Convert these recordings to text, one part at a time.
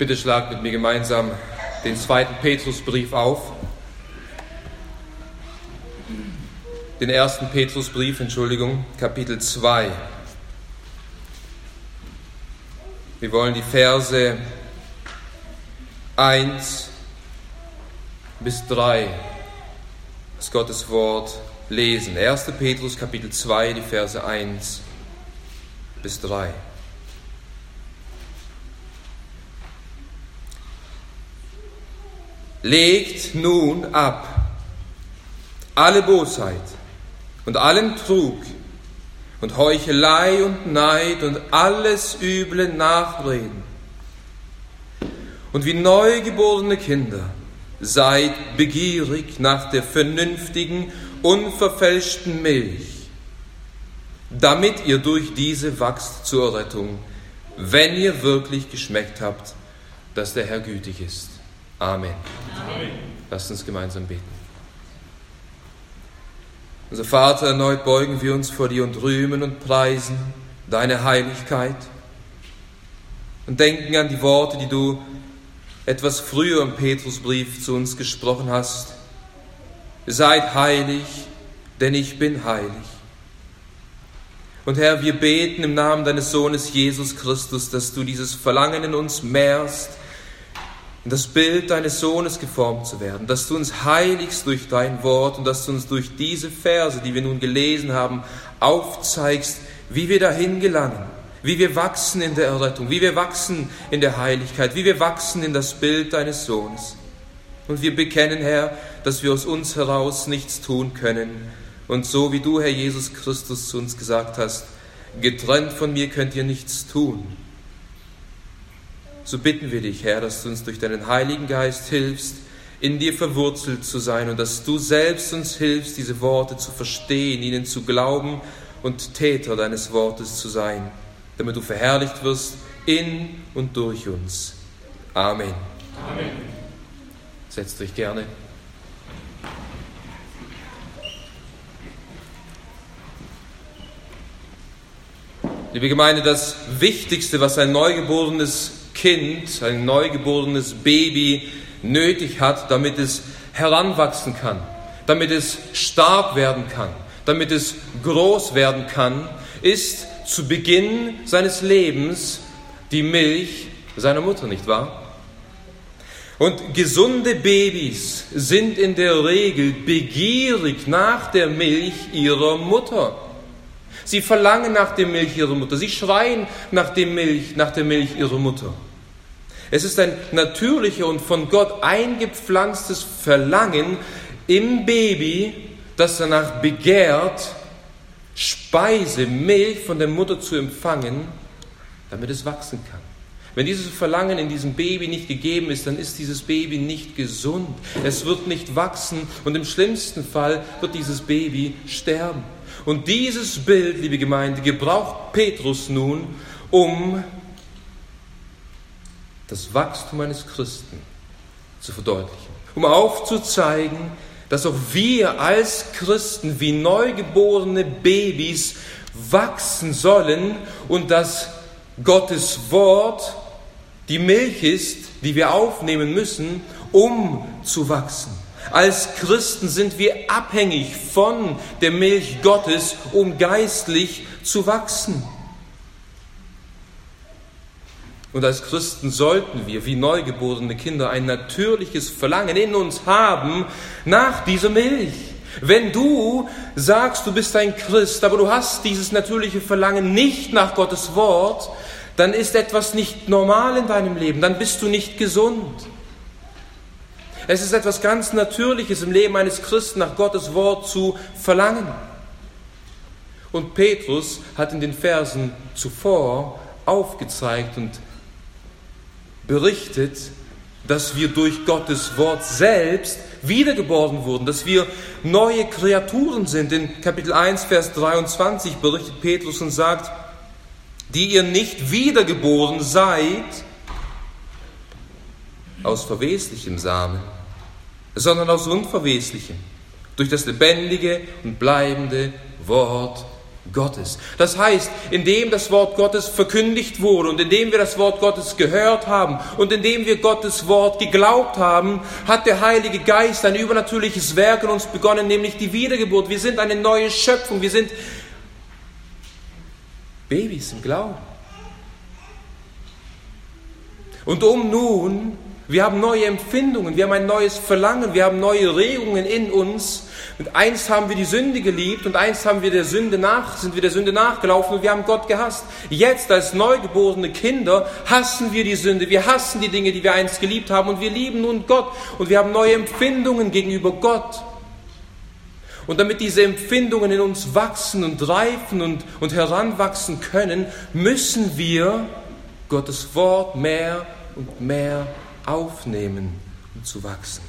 Bitte schlagt mit mir gemeinsam den zweiten Petrusbrief auf. Den ersten Petrusbrief, Entschuldigung, Kapitel 2. Wir wollen die Verse 1 bis 3 aus Gottes Wort lesen. 1. Petrus Kapitel 2, die Verse 1 bis 3. Legt nun ab alle Bosheit und allen Trug und Heuchelei und Neid und alles üble Nachreden. Und wie neugeborene Kinder seid begierig nach der vernünftigen, unverfälschten Milch, damit ihr durch diese wachst zur Rettung, wenn ihr wirklich geschmeckt habt, dass der Herr gütig ist. Amen. Amen. Lasst uns gemeinsam beten. Unser Vater, erneut beugen wir uns vor dir und rühmen und preisen deine Heiligkeit und denken an die Worte, die du etwas früher im Petrusbrief zu uns gesprochen hast. Seid heilig, denn ich bin heilig. Und Herr, wir beten im Namen deines Sohnes Jesus Christus, dass du dieses Verlangen in uns mehrst, in das Bild deines Sohnes geformt zu werden, dass du uns heiligst durch dein Wort und dass du uns durch diese Verse, die wir nun gelesen haben, aufzeigst, wie wir dahin gelangen, wie wir wachsen in der Errettung, wie wir wachsen in der Heiligkeit, wie wir wachsen in das Bild deines Sohnes. Und wir bekennen, Herr, dass wir aus uns heraus nichts tun können. Und so wie du, Herr Jesus Christus, zu uns gesagt hast, getrennt von mir könnt ihr nichts tun so bitten wir dich, Herr, dass du uns durch deinen Heiligen Geist hilfst, in dir verwurzelt zu sein und dass du selbst uns hilfst, diese Worte zu verstehen, ihnen zu glauben und Täter deines Wortes zu sein, damit du verherrlicht wirst in und durch uns. Amen. Amen. Setzt euch gerne. Liebe Gemeinde, das Wichtigste, was ein Neugeborenes Kind, ein neugeborenes Baby nötig hat, damit es heranwachsen kann, damit es stark werden kann, damit es groß werden kann, ist zu Beginn seines Lebens die Milch seiner Mutter, nicht wahr? Und gesunde Babys sind in der Regel begierig nach der Milch ihrer Mutter. Sie verlangen nach der Milch ihrer Mutter. Sie schreien nach, dem Milch, nach der Milch ihrer Mutter. Es ist ein natürlicher und von Gott eingepflanztes Verlangen im Baby, das danach begehrt, Speise, Milch von der Mutter zu empfangen, damit es wachsen kann. Wenn dieses Verlangen in diesem Baby nicht gegeben ist, dann ist dieses Baby nicht gesund. Es wird nicht wachsen und im schlimmsten Fall wird dieses Baby sterben. Und dieses Bild, liebe Gemeinde, gebraucht Petrus nun, um das Wachstum eines Christen zu verdeutlichen, um aufzuzeigen, dass auch wir als Christen wie neugeborene Babys wachsen sollen und dass Gottes Wort die Milch ist, die wir aufnehmen müssen, um zu wachsen. Als Christen sind wir abhängig von der Milch Gottes, um geistlich zu wachsen. Und als Christen sollten wir, wie neugeborene Kinder, ein natürliches Verlangen in uns haben nach dieser Milch. Wenn du sagst, du bist ein Christ, aber du hast dieses natürliche Verlangen nicht nach Gottes Wort, dann ist etwas nicht normal in deinem Leben, dann bist du nicht gesund. Es ist etwas ganz Natürliches im Leben eines Christen nach Gottes Wort zu verlangen. Und Petrus hat in den Versen zuvor aufgezeigt und berichtet, dass wir durch Gottes Wort selbst wiedergeboren wurden, dass wir neue Kreaturen sind. In Kapitel 1, Vers 23 berichtet Petrus und sagt, die ihr nicht wiedergeboren seid aus verweslichem Samen, sondern aus unverweslichem, durch das lebendige und bleibende Wort Gottes. Das heißt, indem das Wort Gottes verkündigt wurde und indem wir das Wort Gottes gehört haben und indem wir Gottes Wort geglaubt haben, hat der Heilige Geist ein übernatürliches Werk in uns begonnen, nämlich die Wiedergeburt. Wir sind eine neue Schöpfung, wir sind Babys im Glauben. Und um nun, wir haben neue Empfindungen, wir haben ein neues Verlangen, wir haben neue Regungen in uns, und einst haben wir die Sünde geliebt und einst haben wir der Sünde nach, sind wir der Sünde nachgelaufen und wir haben Gott gehasst. Jetzt als neugeborene Kinder hassen wir die Sünde, wir hassen die Dinge, die wir einst geliebt haben und wir lieben nun Gott und wir haben neue Empfindungen gegenüber Gott. Und damit diese Empfindungen in uns wachsen und reifen und, und heranwachsen können, müssen wir Gottes Wort mehr und mehr aufnehmen, um zu wachsen.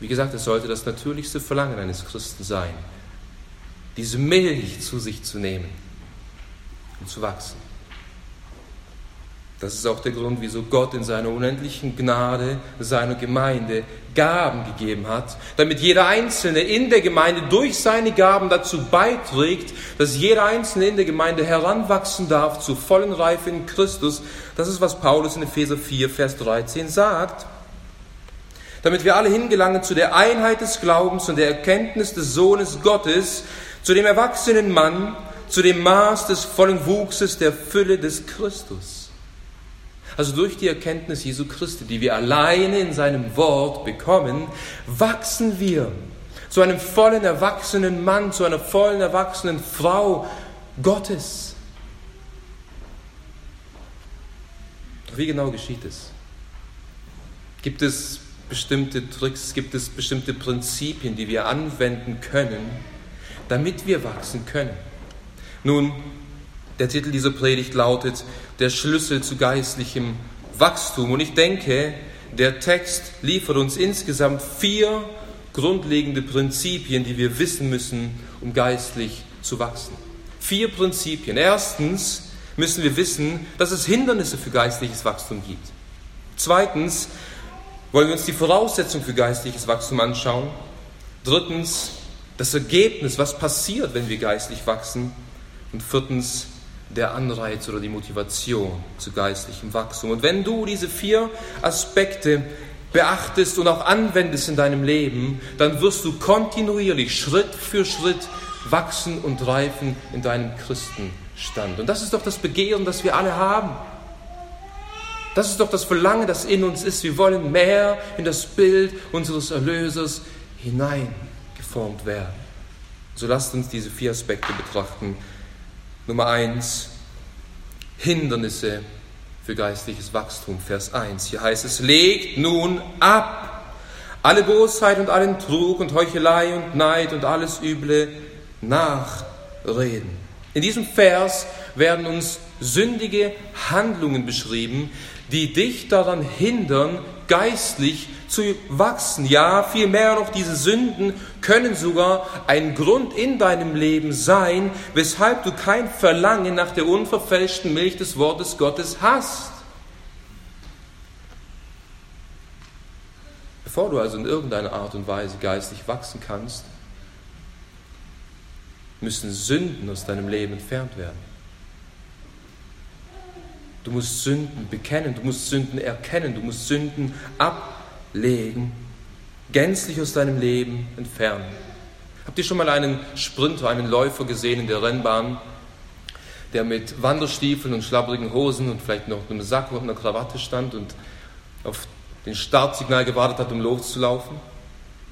Wie gesagt, es sollte das natürlichste Verlangen eines Christen sein, diese Milch zu sich zu nehmen und zu wachsen. Das ist auch der Grund, wieso Gott in seiner unendlichen Gnade seiner Gemeinde Gaben gegeben hat, damit jeder Einzelne in der Gemeinde durch seine Gaben dazu beiträgt, dass jeder Einzelne in der Gemeinde heranwachsen darf zur vollen Reife in Christus. Das ist, was Paulus in Epheser 4, Vers 13 sagt damit wir alle hingelangen zu der Einheit des Glaubens und der Erkenntnis des Sohnes Gottes, zu dem erwachsenen Mann, zu dem Maß des vollen Wuchses der Fülle des Christus. Also durch die Erkenntnis Jesu Christi, die wir alleine in seinem Wort bekommen, wachsen wir zu einem vollen erwachsenen Mann, zu einer vollen erwachsenen Frau Gottes. Doch wie genau geschieht es? Gibt es bestimmte Tricks, gibt es bestimmte Prinzipien, die wir anwenden können, damit wir wachsen können. Nun, der Titel dieser Predigt lautet Der Schlüssel zu geistlichem Wachstum. Und ich denke, der Text liefert uns insgesamt vier grundlegende Prinzipien, die wir wissen müssen, um geistlich zu wachsen. Vier Prinzipien. Erstens müssen wir wissen, dass es Hindernisse für geistliches Wachstum gibt. Zweitens wollen wir uns die Voraussetzung für geistliches Wachstum anschauen. Drittens, das Ergebnis, was passiert, wenn wir geistlich wachsen. Und viertens, der Anreiz oder die Motivation zu geistlichem Wachstum. Und wenn du diese vier Aspekte beachtest und auch anwendest in deinem Leben, dann wirst du kontinuierlich, Schritt für Schritt wachsen und reifen in deinem Christenstand. Und das ist doch das Begehren, das wir alle haben. Das ist doch das Verlangen, das in uns ist. Wir wollen mehr in das Bild unseres Erlösers hineingeformt werden. So lasst uns diese vier Aspekte betrachten. Nummer eins, Hindernisse für geistliches Wachstum. Vers 1. Hier heißt es, legt nun ab alle Bosheit und allen Trug und Heuchelei und Neid und alles üble Nachreden. In diesem Vers werden uns sündige Handlungen beschrieben, die dich daran hindern, geistlich zu wachsen. Ja, vielmehr noch, diese Sünden können sogar ein Grund in deinem Leben sein, weshalb du kein Verlangen nach der unverfälschten Milch des Wortes Gottes hast. Bevor du also in irgendeiner Art und Weise geistlich wachsen kannst, müssen Sünden aus deinem Leben entfernt werden. Du musst Sünden bekennen, du musst Sünden erkennen, du musst Sünden ablegen, gänzlich aus deinem Leben entfernen. Habt ihr schon mal einen Sprinter, einen Läufer gesehen in der Rennbahn, der mit Wanderstiefeln und schlabbrigen Hosen und vielleicht noch einem Sack und einer Krawatte stand und auf den Startsignal gewartet hat, um loszulaufen?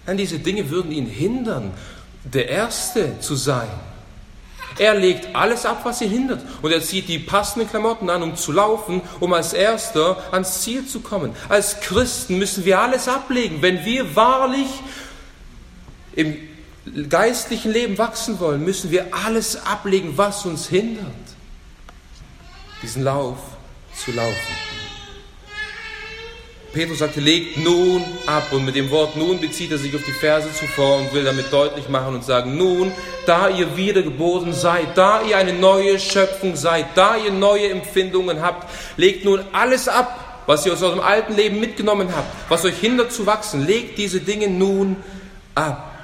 Nein, diese Dinge würden ihn hindern, der Erste zu sein. Er legt alles ab, was ihn hindert. Und er zieht die passenden Klamotten an, um zu laufen, um als Erster ans Ziel zu kommen. Als Christen müssen wir alles ablegen. Wenn wir wahrlich im geistlichen Leben wachsen wollen, müssen wir alles ablegen, was uns hindert, diesen Lauf zu laufen. Petrus sagte, legt nun ab. Und mit dem Wort nun bezieht er sich auf die Verse zuvor und will damit deutlich machen und sagen, nun, da ihr wiedergeboren seid, da ihr eine neue Schöpfung seid, da ihr neue Empfindungen habt, legt nun alles ab, was ihr aus eurem alten Leben mitgenommen habt, was euch hindert zu wachsen. Legt diese Dinge nun ab.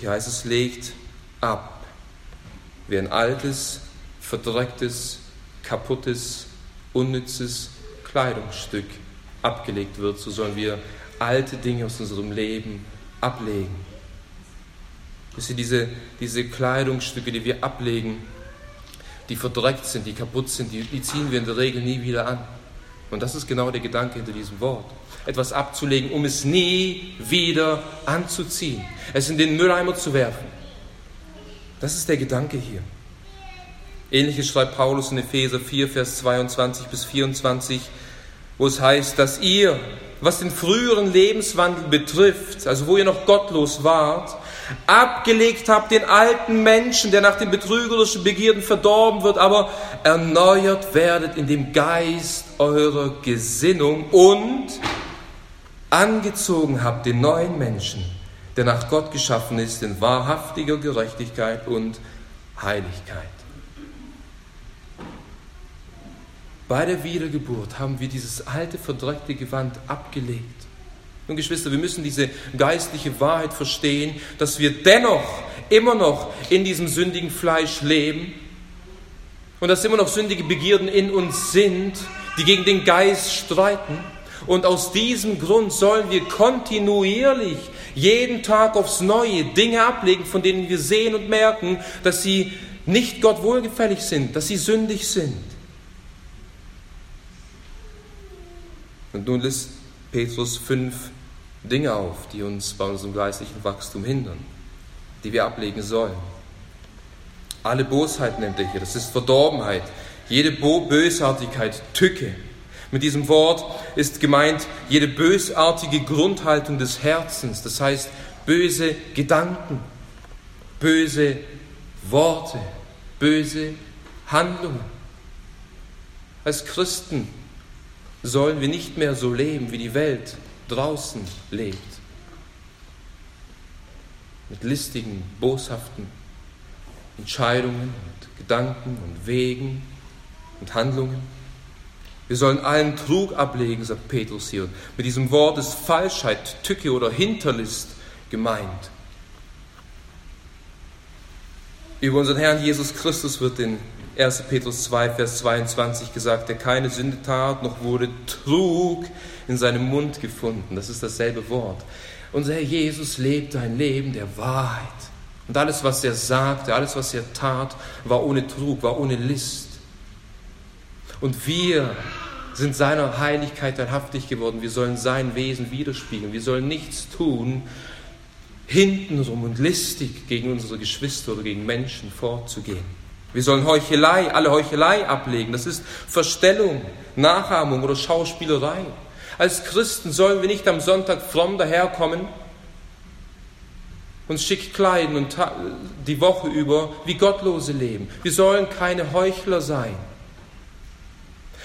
Hier heißt es, legt ab. Wie ein altes, verdrecktes, kaputtes, unnützes Kleidungsstück abgelegt wird, so sollen wir alte Dinge aus unserem Leben ablegen. Dass sie diese, diese Kleidungsstücke, die wir ablegen, die verdreckt sind, die kaputt sind, die, die ziehen wir in der Regel nie wieder an. Und das ist genau der Gedanke hinter diesem Wort. Etwas abzulegen, um es nie wieder anzuziehen. Es in den Mülleimer zu werfen. Das ist der Gedanke hier. Ähnliches schreibt Paulus in Epheser 4, Vers 22 bis 24, wo es heißt, dass ihr, was den früheren Lebenswandel betrifft, also wo ihr noch gottlos wart, abgelegt habt den alten Menschen, der nach den betrügerischen Begierden verdorben wird, aber erneuert werdet in dem Geist eurer Gesinnung und angezogen habt den neuen Menschen, der nach Gott geschaffen ist, in wahrhaftiger Gerechtigkeit und Heiligkeit. Bei der Wiedergeburt haben wir dieses alte, verdreckte Gewand abgelegt und Geschwister, wir müssen diese geistliche Wahrheit verstehen, dass wir dennoch immer noch in diesem sündigen Fleisch leben und dass immer noch sündige Begierden in uns sind, die gegen den Geist streiten. Und aus diesem Grund sollen wir kontinuierlich jeden Tag aufs Neue Dinge ablegen, von denen wir sehen und merken, dass sie nicht Gott wohlgefällig sind, dass sie sündig sind. Und nun lässt Petrus 5 Dinge auf, die uns bei unserem geistlichen Wachstum hindern, die wir ablegen sollen. Alle Bosheit nennt er hier, das ist Verdorbenheit, jede Bo Bösartigkeit, Tücke. Mit diesem Wort ist gemeint jede bösartige Grundhaltung des Herzens, das heißt böse Gedanken, böse Worte, böse Handlungen. Als Christen sollen wir nicht mehr so leben wie die Welt, draußen lebt. Mit listigen, boshaften Entscheidungen und Gedanken und Wegen und Handlungen. Wir sollen allen Trug ablegen, sagt Petrus hier. Mit diesem Wort ist Falschheit, Tücke oder Hinterlist gemeint. Über unseren Herrn Jesus Christus wird in 1. Petrus 2, Vers 22 gesagt, der keine Sünde tat, noch wurde Trug in seinem Mund gefunden. Das ist dasselbe Wort. Unser Herr Jesus lebte ein Leben der Wahrheit. Und alles, was er sagte, alles, was er tat, war ohne Trug, war ohne List. Und wir sind seiner Heiligkeit teilhaftig geworden. Wir sollen sein Wesen widerspiegeln. Wir sollen nichts tun, hintenrum und listig gegen unsere Geschwister oder gegen Menschen vorzugehen. Wir sollen Heuchelei, alle Heuchelei ablegen. Das ist Verstellung, Nachahmung oder Schauspielerei. Als Christen sollen wir nicht am Sonntag fromm daherkommen, uns schick kleiden und die Woche über wie Gottlose leben. Wir sollen keine Heuchler sein.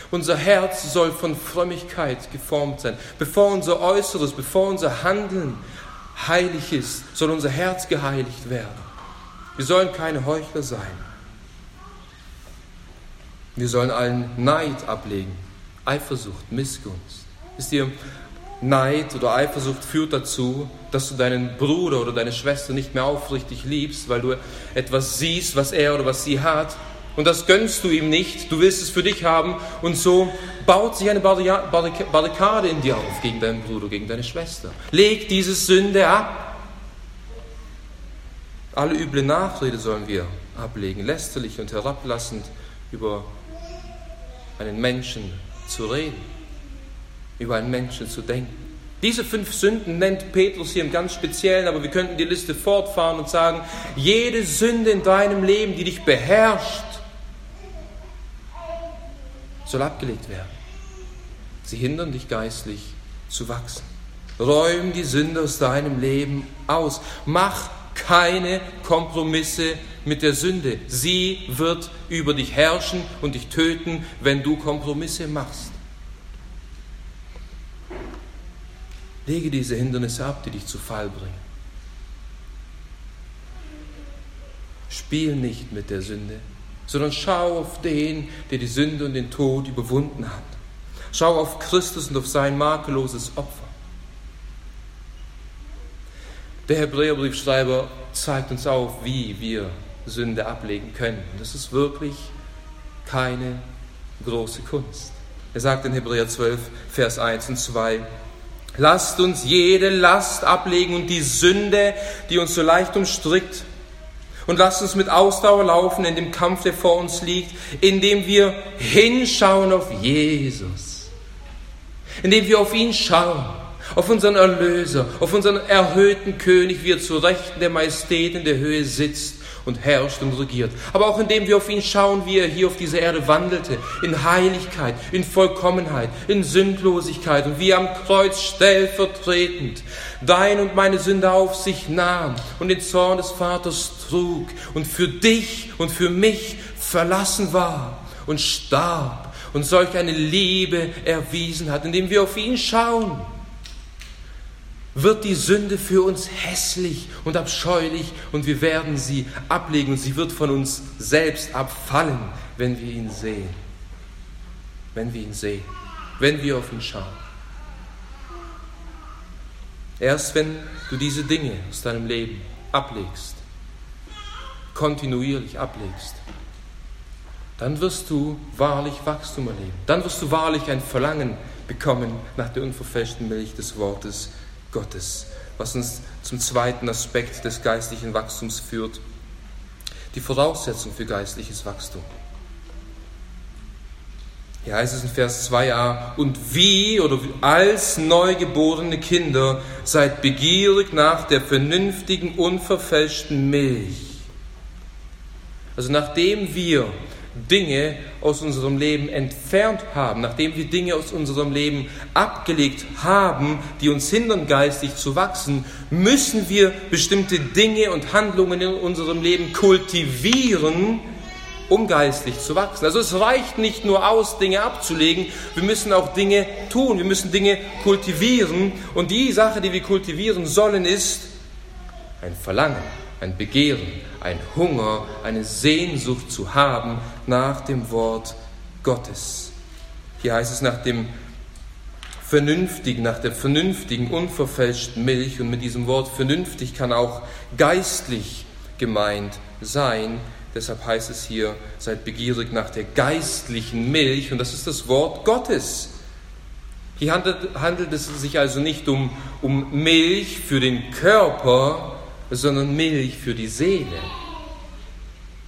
Unser Herz soll von Frömmigkeit geformt sein. Bevor unser Äußeres, bevor unser Handeln heilig ist, soll unser Herz geheiligt werden. Wir sollen keine Heuchler sein. Wir sollen allen Neid ablegen, Eifersucht, Missgunst. Wisst ihr, Neid oder Eifersucht führt dazu, dass du deinen Bruder oder deine Schwester nicht mehr aufrichtig liebst, weil du etwas siehst, was er oder was sie hat. Und das gönnst du ihm nicht, du willst es für dich haben. Und so baut sich eine Barrikade in dir auf gegen deinen Bruder, gegen deine Schwester. Leg diese Sünde ab. Alle üble Nachrede sollen wir ablegen, lästerlich und herablassend über einen Menschen zu reden, über einen Menschen zu denken. Diese fünf Sünden nennt Petrus hier im ganz Speziellen, aber wir könnten die Liste fortfahren und sagen, jede Sünde in deinem Leben, die dich beherrscht, soll abgelegt werden. Sie hindern dich geistlich zu wachsen. Räum die Sünde aus deinem Leben aus. Mach keine Kompromisse mit der Sünde. Sie wird über dich herrschen und dich töten, wenn du Kompromisse machst. Lege diese Hindernisse ab, die dich zu Fall bringen. Spiel nicht mit der Sünde, sondern schau auf den, der die Sünde und den Tod überwunden hat. Schau auf Christus und auf sein makelloses Opfer. Der Hebräerbriefschreiber zeigt uns auf, wie wir Sünde ablegen können. Das ist wirklich keine große Kunst. Er sagt in Hebräer 12, Vers 1 und 2, Lasst uns jede Last ablegen und die Sünde, die uns so leicht umstrickt. Und lasst uns mit Ausdauer laufen in dem Kampf, der vor uns liegt, indem wir hinschauen auf Jesus. Indem wir auf ihn schauen, auf unseren Erlöser, auf unseren erhöhten König, wie er zu Rechten der Majestät in der Höhe sitzt und herrscht und regiert. Aber auch indem wir auf ihn schauen, wie er hier auf dieser Erde wandelte, in Heiligkeit, in Vollkommenheit, in Sündlosigkeit und wie er am Kreuz stellvertretend dein und meine Sünde auf sich nahm und den Zorn des Vaters trug und für dich und für mich verlassen war und starb und solch eine Liebe erwiesen hat, indem wir auf ihn schauen wird die Sünde für uns hässlich und abscheulich und wir werden sie ablegen und sie wird von uns selbst abfallen, wenn wir ihn sehen. Wenn wir ihn sehen, wenn wir auf ihn schauen. Erst wenn du diese Dinge aus deinem Leben ablegst, kontinuierlich ablegst, dann wirst du wahrlich Wachstum erleben. Dann wirst du wahrlich ein Verlangen bekommen nach der unverfälschten Milch des Wortes Gottes, was uns zum zweiten Aspekt des geistlichen Wachstums führt, die Voraussetzung für geistliches Wachstum. Hier heißt es in Vers 2a, und wie oder als neugeborene Kinder seid begierig nach der vernünftigen, unverfälschten Milch. Also nachdem wir Dinge aus unserem Leben entfernt haben, nachdem wir Dinge aus unserem Leben abgelegt haben, die uns hindern, geistig zu wachsen, müssen wir bestimmte Dinge und Handlungen in unserem Leben kultivieren, um geistlich zu wachsen. Also es reicht nicht nur aus, Dinge abzulegen, wir müssen auch Dinge tun, wir müssen Dinge kultivieren. Und die Sache, die wir kultivieren sollen, ist ein Verlangen ein Begehren, ein Hunger, eine Sehnsucht zu haben nach dem Wort Gottes. Hier heißt es nach dem vernünftigen, nach der vernünftigen, unverfälschten Milch und mit diesem Wort vernünftig kann auch geistlich gemeint sein. Deshalb heißt es hier, seid begierig nach der geistlichen Milch und das ist das Wort Gottes. Hier handelt, handelt es sich also nicht um, um Milch für den Körper, sondern Milch für die Seele.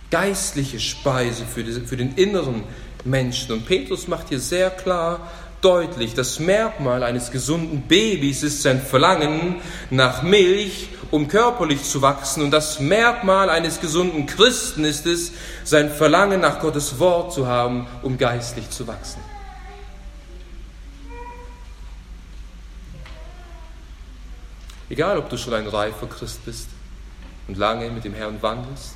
Geistliche Speise für, die, für den inneren Menschen. Und Petrus macht hier sehr klar deutlich, das Merkmal eines gesunden Babys ist sein Verlangen nach Milch, um körperlich zu wachsen. Und das Merkmal eines gesunden Christen ist es, sein Verlangen nach Gottes Wort zu haben, um geistlich zu wachsen. Egal, ob du schon ein reifer Christ bist und lange mit dem Herrn wandelst,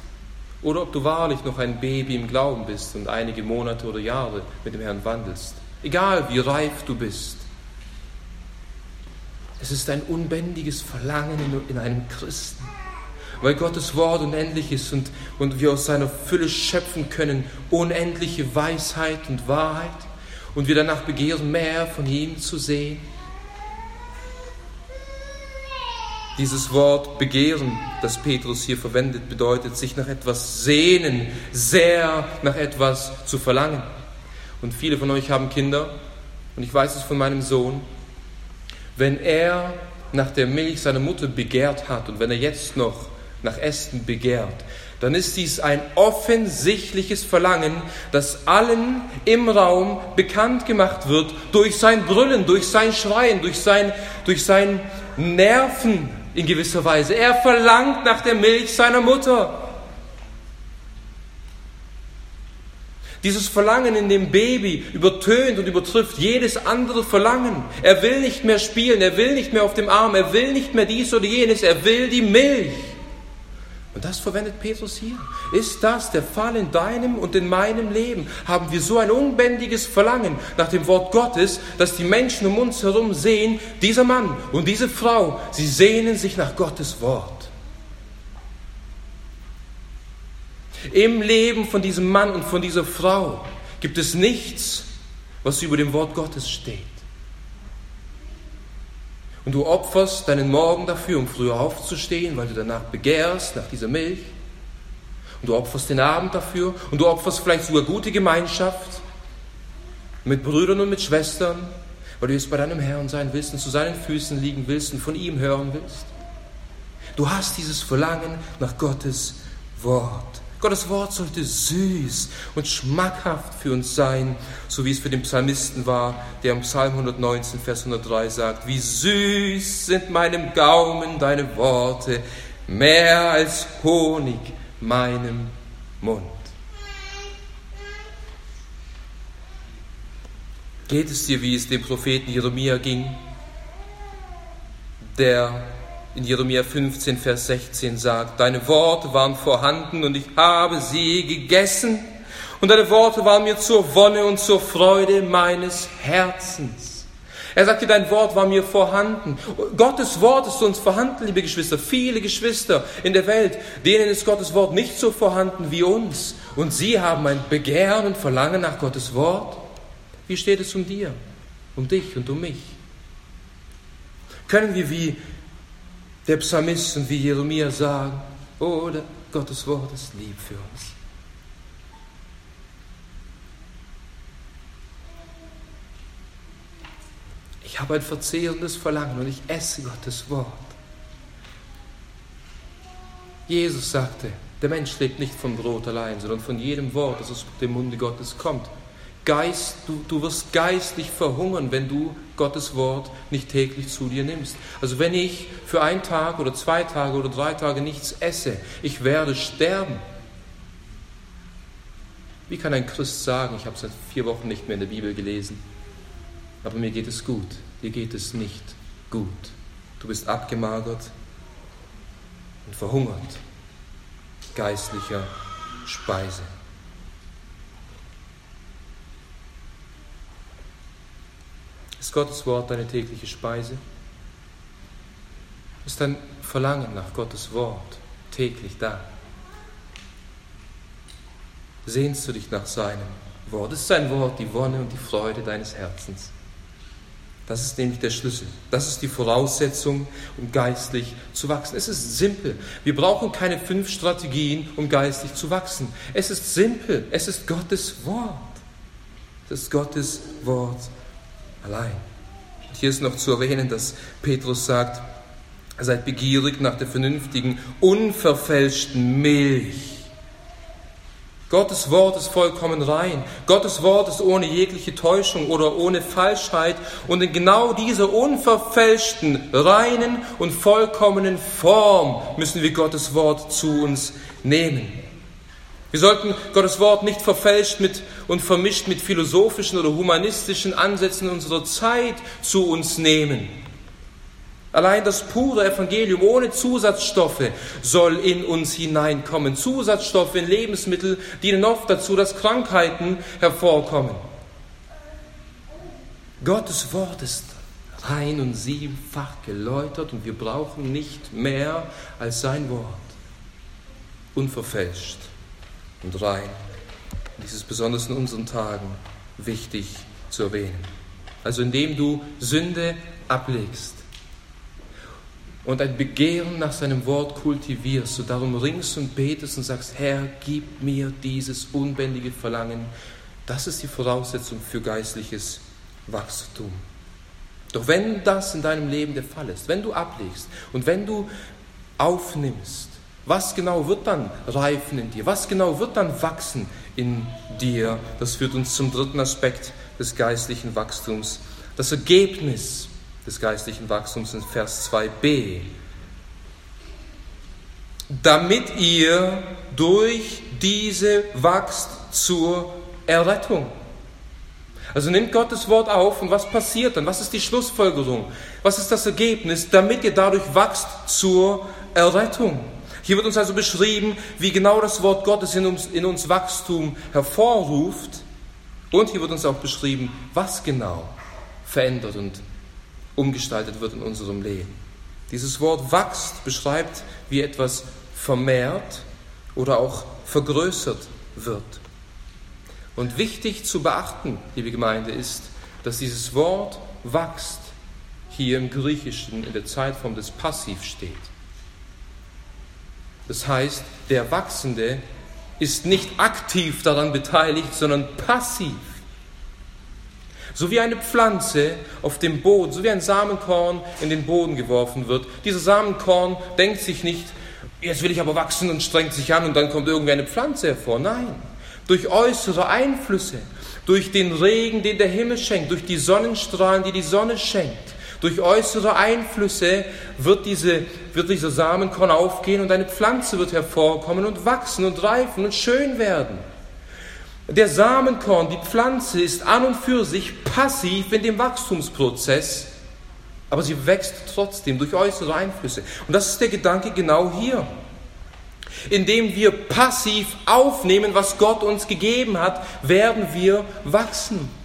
oder ob du wahrlich noch ein Baby im Glauben bist und einige Monate oder Jahre mit dem Herrn wandelst. Egal, wie reif du bist. Es ist ein unbändiges Verlangen in einem Christen, weil Gottes Wort unendlich ist und, und wir aus seiner Fülle schöpfen können, unendliche Weisheit und Wahrheit und wir danach begehren, mehr von ihm zu sehen Dieses Wort Begehren, das Petrus hier verwendet, bedeutet sich nach etwas sehnen, sehr nach etwas zu verlangen. Und viele von euch haben Kinder, und ich weiß es von meinem Sohn, wenn er nach der Milch seiner Mutter begehrt hat und wenn er jetzt noch nach Essen begehrt, dann ist dies ein offensichtliches Verlangen, das allen im Raum bekannt gemacht wird durch sein Brüllen, durch sein Schreien, durch sein, durch sein Nerven, in gewisser Weise. Er verlangt nach der Milch seiner Mutter. Dieses Verlangen in dem Baby übertönt und übertrifft jedes andere Verlangen. Er will nicht mehr spielen, er will nicht mehr auf dem Arm, er will nicht mehr dies oder jenes, er will die Milch. Und das verwendet Petrus hier. Ist das der Fall in deinem und in meinem Leben? Haben wir so ein unbändiges Verlangen nach dem Wort Gottes, dass die Menschen um uns herum sehen, dieser Mann und diese Frau, sie sehnen sich nach Gottes Wort. Im Leben von diesem Mann und von dieser Frau gibt es nichts, was über dem Wort Gottes steht. Und du opferst deinen Morgen dafür, um früher aufzustehen, weil du danach begehrst, nach dieser Milch. Und du opferst den Abend dafür. Und du opferst vielleicht sogar gute Gemeinschaft mit Brüdern und mit Schwestern, weil du jetzt bei deinem Herrn sein willst und zu seinen Füßen liegen willst und von ihm hören willst. Du hast dieses Verlangen nach Gottes Wort. Gottes Wort sollte süß und schmackhaft für uns sein, so wie es für den Psalmisten war, der im Psalm 119, Vers 103 sagt, wie süß sind meinem Gaumen deine Worte, mehr als Honig meinem Mund. Geht es dir, wie es dem Propheten Jeremia ging, der in Jeremia 15, Vers 16 sagt, deine Worte waren vorhanden und ich habe sie gegessen und deine Worte waren mir zur Wonne und zur Freude meines Herzens. Er sagte, dein Wort war mir vorhanden. Gottes Wort ist uns vorhanden, liebe Geschwister. Viele Geschwister in der Welt, denen ist Gottes Wort nicht so vorhanden wie uns. Und sie haben ein Begehren und Verlangen nach Gottes Wort. Wie steht es um dir, um dich und um mich? Können wir wie der Psalmist und wie Jeremia sagen, oder Gottes Wort ist lieb für uns. Ich habe ein verzehrendes Verlangen und ich esse Gottes Wort. Jesus sagte, der Mensch lebt nicht vom Brot allein, sondern von jedem Wort, das aus dem Munde Gottes kommt. Geist, du, du wirst geistlich verhungern, wenn du Gottes Wort nicht täglich zu dir nimmst. Also wenn ich für einen Tag oder zwei Tage oder drei Tage nichts esse, ich werde sterben. Wie kann ein Christ sagen, ich habe seit vier Wochen nicht mehr in der Bibel gelesen, aber mir geht es gut, dir geht es nicht gut. Du bist abgemagert und verhungert geistlicher Speise. Ist Gottes Wort deine tägliche Speise? Ist dein Verlangen nach Gottes Wort täglich da? Sehnst du dich nach seinem Wort? Ist sein Wort die Wonne und die Freude deines Herzens? Das ist nämlich der Schlüssel. Das ist die Voraussetzung, um geistlich zu wachsen. Es ist simpel. Wir brauchen keine fünf Strategien, um geistlich zu wachsen. Es ist simpel. Es ist Gottes Wort. Es ist Gottes Wort allein. Und hier ist noch zu erwähnen, dass Petrus sagt, seid begierig nach der vernünftigen, unverfälschten Milch. Gottes Wort ist vollkommen rein. Gottes Wort ist ohne jegliche Täuschung oder ohne Falschheit. Und in genau dieser unverfälschten, reinen und vollkommenen Form müssen wir Gottes Wort zu uns nehmen. Wir sollten Gottes Wort nicht verfälscht mit und vermischt mit philosophischen oder humanistischen Ansätzen unserer Zeit zu uns nehmen. Allein das pure Evangelium ohne Zusatzstoffe soll in uns hineinkommen. Zusatzstoffe in Lebensmittel dienen oft dazu, dass Krankheiten hervorkommen. Gottes Wort ist rein und siebenfach geläutert und wir brauchen nicht mehr als sein Wort. Unverfälscht und rein. Dies ist besonders in unseren Tagen wichtig zu erwähnen. Also indem du Sünde ablegst und ein Begehren nach seinem Wort kultivierst, du darum ringst und betest und sagst, Herr, gib mir dieses unbändige Verlangen, das ist die Voraussetzung für geistliches Wachstum. Doch wenn das in deinem Leben der Fall ist, wenn du ablegst und wenn du aufnimmst, was genau wird dann reifen in dir? Was genau wird dann wachsen in dir? Das führt uns zum dritten Aspekt des geistlichen Wachstums. Das Ergebnis des geistlichen Wachstums in Vers 2b. Damit ihr durch diese wachst zur Errettung. Also nimmt Gottes Wort auf und was passiert dann? Was ist die Schlussfolgerung? Was ist das Ergebnis? Damit ihr dadurch wachst zur Errettung. Hier wird uns also beschrieben, wie genau das Wort Gottes in uns, in uns Wachstum hervorruft. Und hier wird uns auch beschrieben, was genau verändert und umgestaltet wird in unserem Leben. Dieses Wort wächst beschreibt, wie etwas vermehrt oder auch vergrößert wird. Und wichtig zu beachten, liebe Gemeinde, ist, dass dieses Wort wächst hier im Griechischen in der Zeitform des Passiv steht. Das heißt, der Wachsende ist nicht aktiv daran beteiligt, sondern passiv. So wie eine Pflanze auf dem Boden, so wie ein Samenkorn in den Boden geworfen wird. Dieser Samenkorn denkt sich nicht, jetzt will ich aber wachsen und strengt sich an und dann kommt irgendwie eine Pflanze hervor. Nein, durch äußere Einflüsse, durch den Regen, den der Himmel schenkt, durch die Sonnenstrahlen, die die Sonne schenkt, durch äußere Einflüsse wird, diese, wird dieser Samenkorn aufgehen und eine Pflanze wird hervorkommen und wachsen und reifen und schön werden. Der Samenkorn, die Pflanze ist an und für sich passiv in dem Wachstumsprozess, aber sie wächst trotzdem durch äußere Einflüsse. Und das ist der Gedanke genau hier. Indem wir passiv aufnehmen, was Gott uns gegeben hat, werden wir wachsen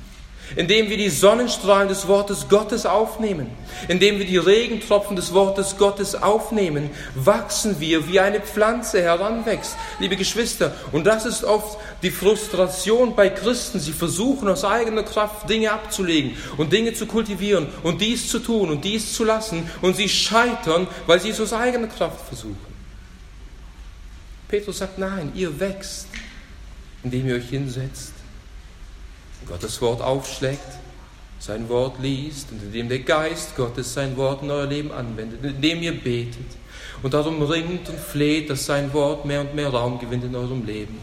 indem wir die Sonnenstrahlen des Wortes Gottes aufnehmen, indem wir die Regentropfen des Wortes Gottes aufnehmen, wachsen wir, wie eine Pflanze heranwächst, liebe Geschwister. Und das ist oft die Frustration bei Christen. Sie versuchen aus eigener Kraft Dinge abzulegen und Dinge zu kultivieren und dies zu tun und dies zu lassen und sie scheitern, weil sie es aus eigener Kraft versuchen. Petrus sagt, nein, ihr wächst, indem ihr euch hinsetzt Gottes Wort aufschlägt, sein Wort liest und indem der Geist Gottes sein Wort in euer Leben anwendet, indem ihr betet und darum ringt und fleht, dass sein Wort mehr und mehr Raum gewinnt in eurem Leben.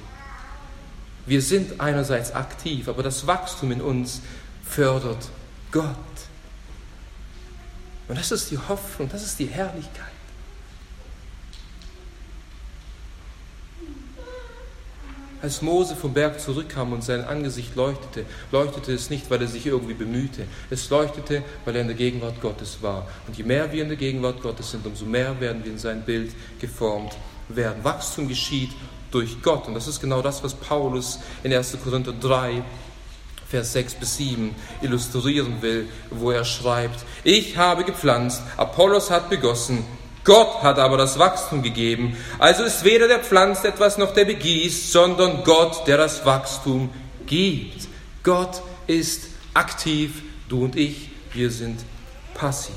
Wir sind einerseits aktiv, aber das Wachstum in uns fördert Gott. Und das ist die Hoffnung, das ist die Herrlichkeit. Als Mose vom Berg zurückkam und sein Angesicht leuchtete, leuchtete es nicht, weil er sich irgendwie bemühte. Es leuchtete, weil er in der Gegenwart Gottes war. Und je mehr wir in der Gegenwart Gottes sind, umso mehr werden wir in sein Bild geformt werden. Wachstum geschieht durch Gott. Und das ist genau das, was Paulus in 1. Korinther 3 Vers 6 bis 7 illustrieren will, wo er schreibt, ich habe gepflanzt, Apollos hat begossen, Gott hat aber das Wachstum gegeben. Also ist weder der pflanzt etwas noch der begießt, sondern Gott, der das Wachstum gibt. Gott ist aktiv, du und ich, wir sind passiv.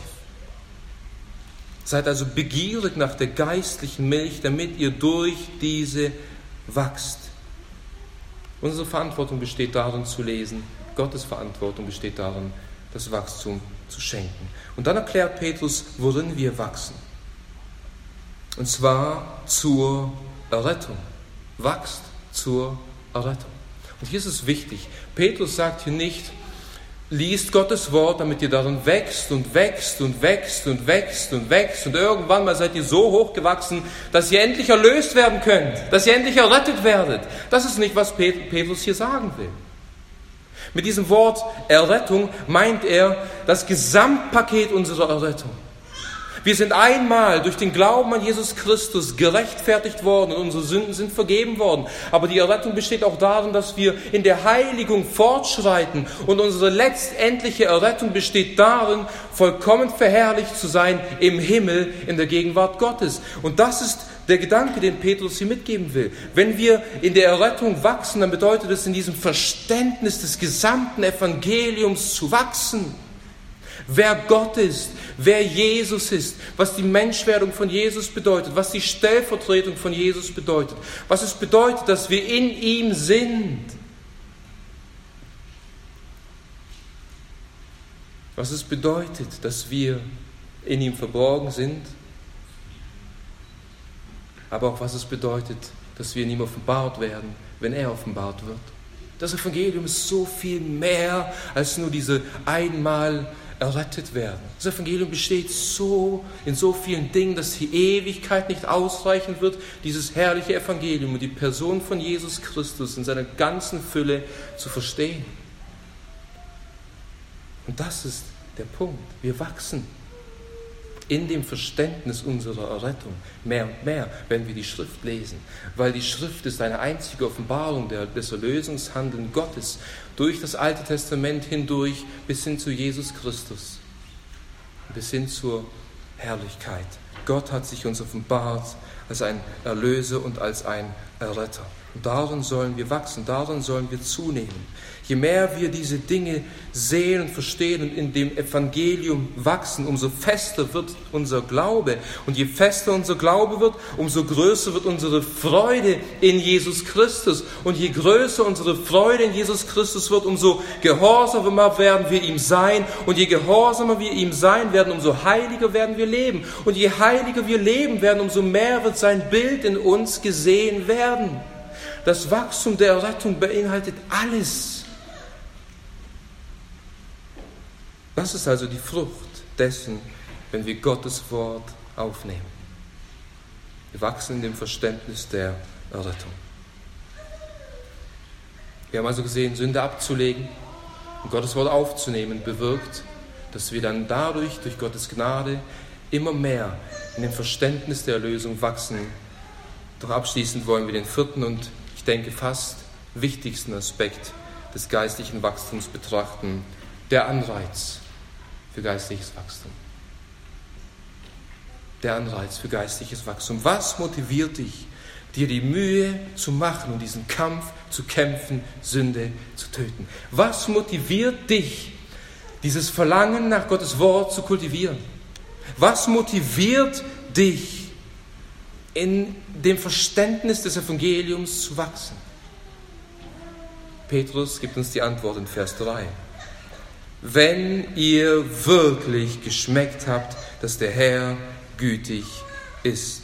Seid also begierig nach der geistlichen Milch, damit ihr durch diese wachst. Unsere Verantwortung besteht darin zu lesen, Gottes Verantwortung besteht darin, das Wachstum zu schenken. Und dann erklärt Petrus, worin wir wachsen. Und zwar zur Errettung. Wachst zur Errettung. Und hier ist es wichtig. Petrus sagt hier nicht, liest Gottes Wort, damit ihr darin wächst und wächst und wächst und wächst und wächst und irgendwann mal seid ihr so hochgewachsen, dass ihr endlich erlöst werden könnt, dass ihr endlich errettet werdet. Das ist nicht, was Petrus hier sagen will. Mit diesem Wort Errettung meint er das Gesamtpaket unserer Errettung. Wir sind einmal durch den Glauben an Jesus Christus gerechtfertigt worden und unsere Sünden sind vergeben worden. Aber die Errettung besteht auch darin, dass wir in der Heiligung fortschreiten und unsere letztendliche Errettung besteht darin, vollkommen verherrlicht zu sein im Himmel in der Gegenwart Gottes. Und das ist der Gedanke, den Petrus hier mitgeben will. Wenn wir in der Errettung wachsen, dann bedeutet es in diesem Verständnis des gesamten Evangeliums zu wachsen wer Gott ist, wer Jesus ist, was die Menschwerdung von Jesus bedeutet, was die Stellvertretung von Jesus bedeutet, was es bedeutet, dass wir in ihm sind. Was es bedeutet, dass wir in ihm verborgen sind, aber auch was es bedeutet, dass wir in ihm offenbart werden, wenn er offenbart wird. Das Evangelium ist so viel mehr als nur diese einmal errettet werden. Das Evangelium besteht so in so vielen Dingen, dass die Ewigkeit nicht ausreichen wird, dieses herrliche Evangelium und die Person von Jesus Christus in seiner ganzen Fülle zu verstehen. Und das ist der Punkt. Wir wachsen in dem Verständnis unserer Errettung mehr und mehr, wenn wir die Schrift lesen, weil die Schrift ist eine einzige Offenbarung des Erlösungshandeln Gottes durch das Alte Testament hindurch bis hin zu Jesus Christus, bis hin zur Herrlichkeit. Gott hat sich uns offenbart als ein Erlöser und als ein Erretter. Und darin sollen wir wachsen, darin sollen wir zunehmen. Je mehr wir diese Dinge sehen und verstehen und in dem Evangelium wachsen, umso fester wird unser Glaube. Und je fester unser Glaube wird, umso größer wird unsere Freude in Jesus Christus. Und je größer unsere Freude in Jesus Christus wird, umso gehorsamer werden wir ihm sein. Und je gehorsamer wir ihm sein werden, umso heiliger werden wir leben. Und je heiliger wir leben werden, umso mehr wird sein Bild in uns gesehen werden. Das Wachstum der Errettung beinhaltet alles. Das ist also die Frucht dessen, wenn wir Gottes Wort aufnehmen. Wir wachsen in dem Verständnis der Errettung. Wir haben also gesehen, Sünde abzulegen und Gottes Wort aufzunehmen, bewirkt, dass wir dann dadurch, durch Gottes Gnade, immer mehr in dem Verständnis der Erlösung wachsen. Doch abschließend wollen wir den vierten und ich denke fast wichtigsten Aspekt des geistlichen Wachstums betrachten, der Anreiz für geistliches Wachstum. Der Anreiz für geistliches Wachstum. Was motiviert dich, dir die Mühe zu machen und diesen Kampf zu kämpfen, Sünde zu töten? Was motiviert dich, dieses Verlangen nach Gottes Wort zu kultivieren? Was motiviert dich, in dem Verständnis des Evangeliums zu wachsen? Petrus gibt uns die Antwort in Vers 3 wenn ihr wirklich geschmeckt habt, dass der Herr gütig ist.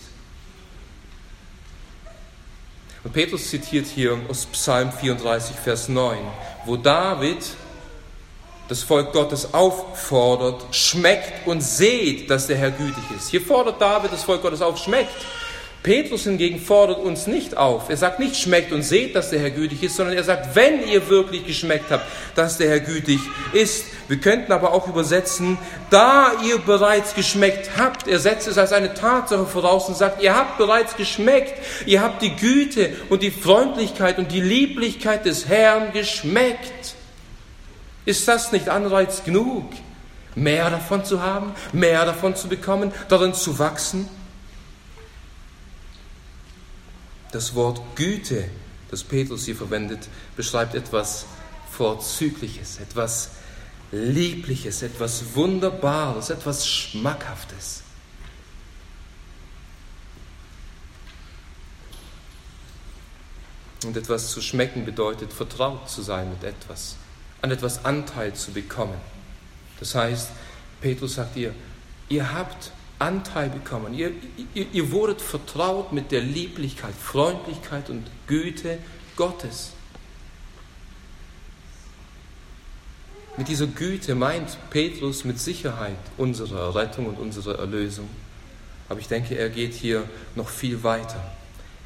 Und Petrus zitiert hier aus Psalm 34, Vers 9, wo David das Volk Gottes auffordert, schmeckt und seht, dass der Herr gütig ist. Hier fordert David das Volk Gottes auf, schmeckt. Petrus hingegen fordert uns nicht auf. Er sagt nicht, schmeckt und seht, dass der Herr gütig ist, sondern er sagt, wenn ihr wirklich geschmeckt habt, dass der Herr gütig ist. Wir könnten aber auch übersetzen, da ihr bereits geschmeckt habt. Er setzt es als eine Tatsache voraus und sagt, ihr habt bereits geschmeckt. Ihr habt die Güte und die Freundlichkeit und die Lieblichkeit des Herrn geschmeckt. Ist das nicht Anreiz genug, mehr davon zu haben, mehr davon zu bekommen, darin zu wachsen? Das Wort Güte, das Petrus hier verwendet, beschreibt etwas Vorzügliches, etwas Liebliches, etwas Wunderbares, etwas Schmackhaftes. Und etwas zu schmecken bedeutet, vertraut zu sein mit etwas, an etwas Anteil zu bekommen. Das heißt, Petrus sagt ihr, ihr habt Anteil bekommen. Ihr, ihr, ihr wurdet vertraut mit der Lieblichkeit, Freundlichkeit und Güte Gottes. Mit dieser Güte meint Petrus mit Sicherheit unsere Rettung und unsere Erlösung. Aber ich denke, er geht hier noch viel weiter.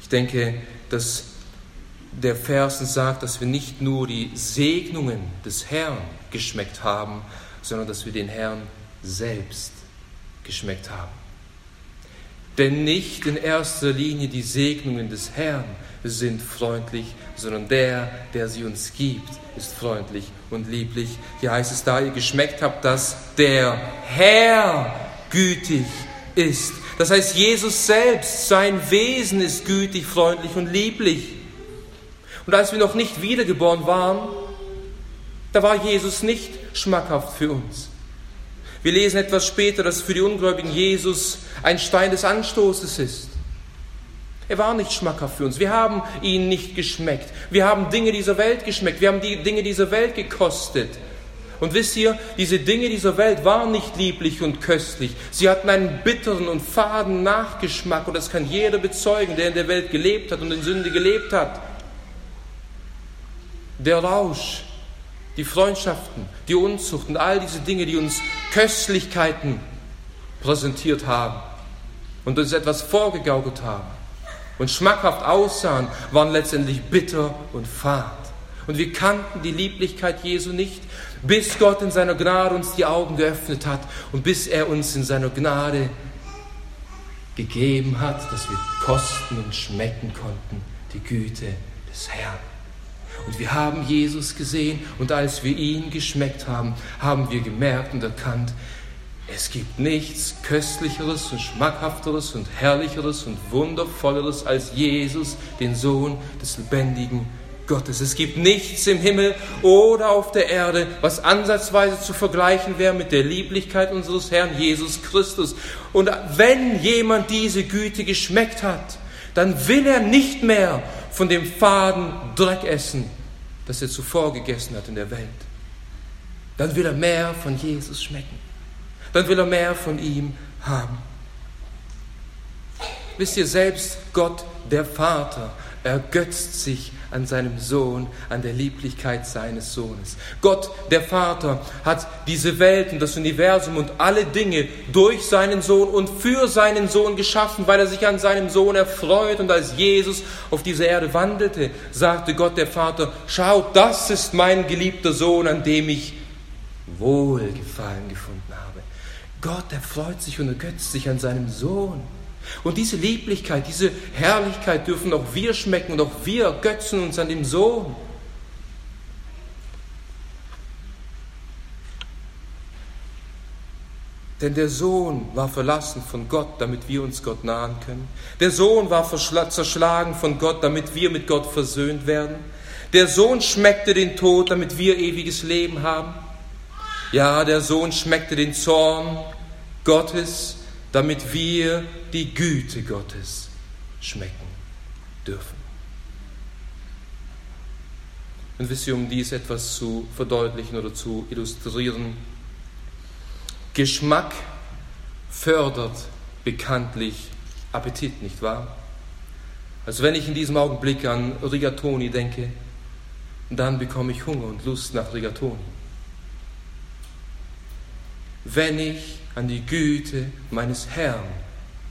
Ich denke, dass der Vers sagt, dass wir nicht nur die Segnungen des Herrn geschmeckt haben, sondern dass wir den Herrn selbst geschmeckt haben. Denn nicht in erster Linie die Segnungen des Herrn sind freundlich, sondern der, der sie uns gibt, ist freundlich und lieblich. Hier heißt es, da ihr geschmeckt habt, dass der Herr gütig ist. Das heißt, Jesus selbst, sein Wesen ist gütig, freundlich und lieblich. Und als wir noch nicht wiedergeboren waren, da war Jesus nicht schmackhaft für uns. Wir lesen etwas später, dass für die Ungläubigen Jesus ein Stein des Anstoßes ist. Er war nicht schmackhaft für uns. Wir haben ihn nicht geschmeckt. Wir haben Dinge dieser Welt geschmeckt. Wir haben die Dinge dieser Welt gekostet. Und wisst ihr, diese Dinge dieser Welt waren nicht lieblich und köstlich. Sie hatten einen bitteren und faden Nachgeschmack. Und das kann jeder bezeugen, der in der Welt gelebt hat und in Sünde gelebt hat. Der Rausch, die Freundschaften, die Unzucht und all diese Dinge, die uns Köstlichkeiten präsentiert haben und uns etwas vorgegaukelt haben und schmackhaft aussahen, waren letztendlich bitter und fad. Und wir kannten die Lieblichkeit Jesu nicht, bis Gott in seiner Gnade uns die Augen geöffnet hat und bis er uns in seiner Gnade gegeben hat, dass wir kosten und schmecken konnten die Güte des Herrn. Und wir haben Jesus gesehen und als wir ihn geschmeckt haben, haben wir gemerkt und erkannt, Es gibt nichts Köstlicheres und Schmackhafteres und Herrlicheres und Wundervolleres als Jesus, den Sohn des lebendigen Gottes. Es gibt nichts im Himmel oder auf der Erde, was ansatzweise zu vergleichen wäre mit der Lieblichkeit unseres Herrn Jesus Christus. Und wenn jemand diese Güte geschmeckt hat, dann will er nicht mehr von dem faden Dreck essen, das er zuvor gegessen hat in der Welt. Dann will er mehr von Jesus schmecken. Dann will er mehr von ihm haben. Wisst ihr selbst, Gott, der Vater, ergötzt sich an seinem Sohn, an der Lieblichkeit seines Sohnes. Gott, der Vater, hat diese Welt und das Universum und alle Dinge durch seinen Sohn und für seinen Sohn geschaffen, weil er sich an seinem Sohn erfreut. Und als Jesus auf dieser Erde wandelte, sagte Gott, der Vater, schaut, das ist mein geliebter Sohn, an dem ich Wohlgefallen gefunden habe. Gott erfreut sich und ergötzt sich an seinem Sohn. Und diese Lieblichkeit, diese Herrlichkeit dürfen auch wir schmecken und auch wir götzen uns an dem Sohn. Denn der Sohn war verlassen von Gott, damit wir uns Gott nahen können. Der Sohn war zerschlagen von Gott, damit wir mit Gott versöhnt werden. Der Sohn schmeckte den Tod, damit wir ewiges Leben haben. Ja, der Sohn schmeckte den Zorn Gottes, damit wir die Güte Gottes schmecken dürfen. Und wisst ihr, um dies etwas zu verdeutlichen oder zu illustrieren, Geschmack fördert bekanntlich Appetit, nicht wahr? Also wenn ich in diesem Augenblick an Rigatoni denke, dann bekomme ich Hunger und Lust nach Rigatoni. Wenn ich an die Güte meines Herrn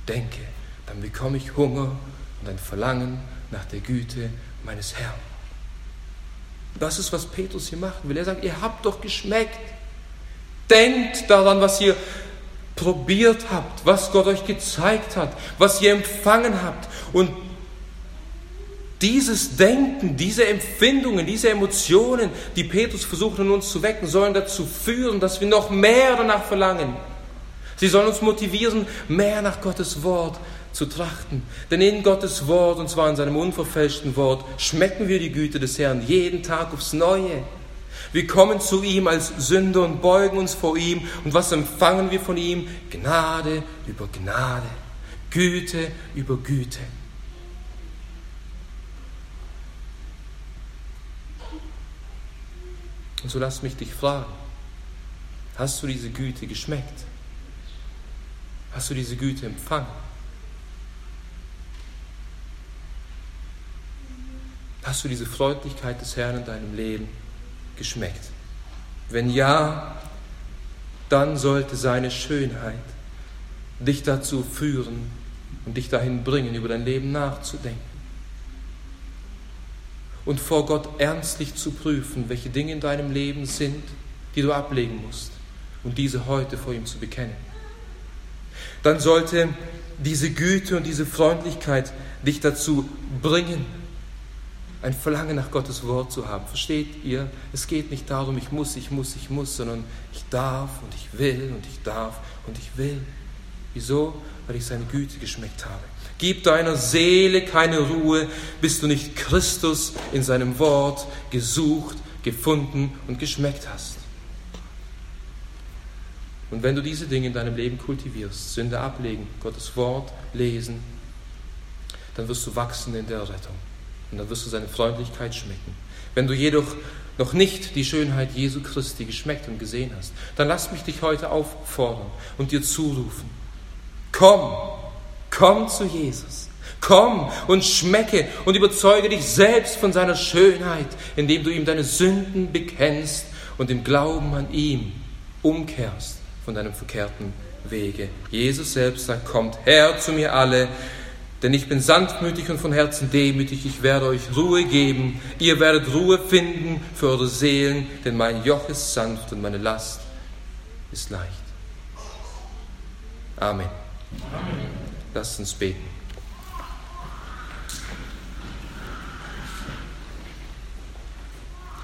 denke, dann bekomme ich Hunger und ein Verlangen nach der Güte meines Herrn. Das ist, was Petrus hier machen will. Er sagt, ihr habt doch geschmeckt. Denkt daran, was ihr probiert habt, was Gott euch gezeigt hat, was ihr empfangen habt. Und dieses Denken, diese Empfindungen, diese Emotionen, die Petrus versucht in uns zu wecken, sollen dazu führen, dass wir noch mehr danach verlangen. Sie sollen uns motivieren, mehr nach Gottes Wort zu trachten. Denn in Gottes Wort, und zwar in seinem unverfälschten Wort, schmecken wir die Güte des Herrn jeden Tag aufs Neue. Wir kommen zu ihm als Sünder und beugen uns vor ihm. Und was empfangen wir von ihm? Gnade über Gnade, Güte über Güte. Und so lass mich dich fragen, hast du diese Güte geschmeckt? Hast du diese Güte empfangen? Hast du diese Freundlichkeit des Herrn in deinem Leben geschmeckt? Wenn ja, dann sollte seine Schönheit dich dazu führen und dich dahin bringen, über dein Leben nachzudenken. Und vor Gott ernstlich zu prüfen, welche Dinge in deinem Leben sind, die du ablegen musst und diese heute vor ihm zu bekennen dann sollte diese Güte und diese Freundlichkeit dich dazu bringen, ein Verlangen nach Gottes Wort zu haben. Versteht ihr? Es geht nicht darum, ich muss, ich muss, ich muss, sondern ich darf und ich will und ich darf und ich will. Wieso? Weil ich seine Güte geschmeckt habe. Gib deiner Seele keine Ruhe, bis du nicht Christus in seinem Wort gesucht, gefunden und geschmeckt hast. Und wenn du diese Dinge in deinem Leben kultivierst, Sünde ablegen, Gottes Wort lesen, dann wirst du wachsen in der Rettung. Und dann wirst du seine Freundlichkeit schmecken. Wenn du jedoch noch nicht die Schönheit Jesu Christi geschmeckt und gesehen hast, dann lass mich dich heute auffordern und dir zurufen. Komm, komm zu Jesus. Komm und schmecke und überzeuge dich selbst von seiner Schönheit, indem du ihm deine Sünden bekennst und im Glauben an ihm umkehrst von deinem verkehrten Wege. Jesus selbst sagt, kommt her zu mir alle, denn ich bin sanftmütig und von Herzen demütig, ich werde euch Ruhe geben, ihr werdet Ruhe finden für eure Seelen, denn mein Joch ist sanft und meine Last ist leicht. Amen. Amen. Lasst uns beten.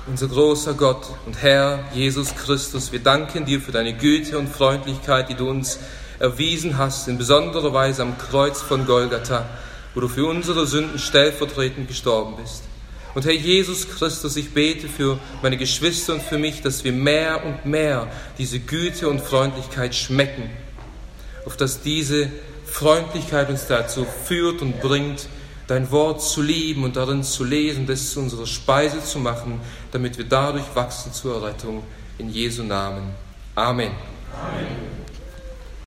Unser großer Gott und Herr Jesus Christus, wir danken dir für deine Güte und Freundlichkeit, die du uns erwiesen hast, in besonderer Weise am Kreuz von Golgatha, wo du für unsere Sünden stellvertretend gestorben bist. Und Herr Jesus Christus, ich bete für meine Geschwister und für mich, dass wir mehr und mehr diese Güte und Freundlichkeit schmecken, auf dass diese Freundlichkeit uns dazu führt und bringt, dein Wort zu lieben und darin zu lesen, das zu unserer Speise zu machen, damit wir dadurch wachsen zur Errettung. In Jesu Namen. Amen. Amen.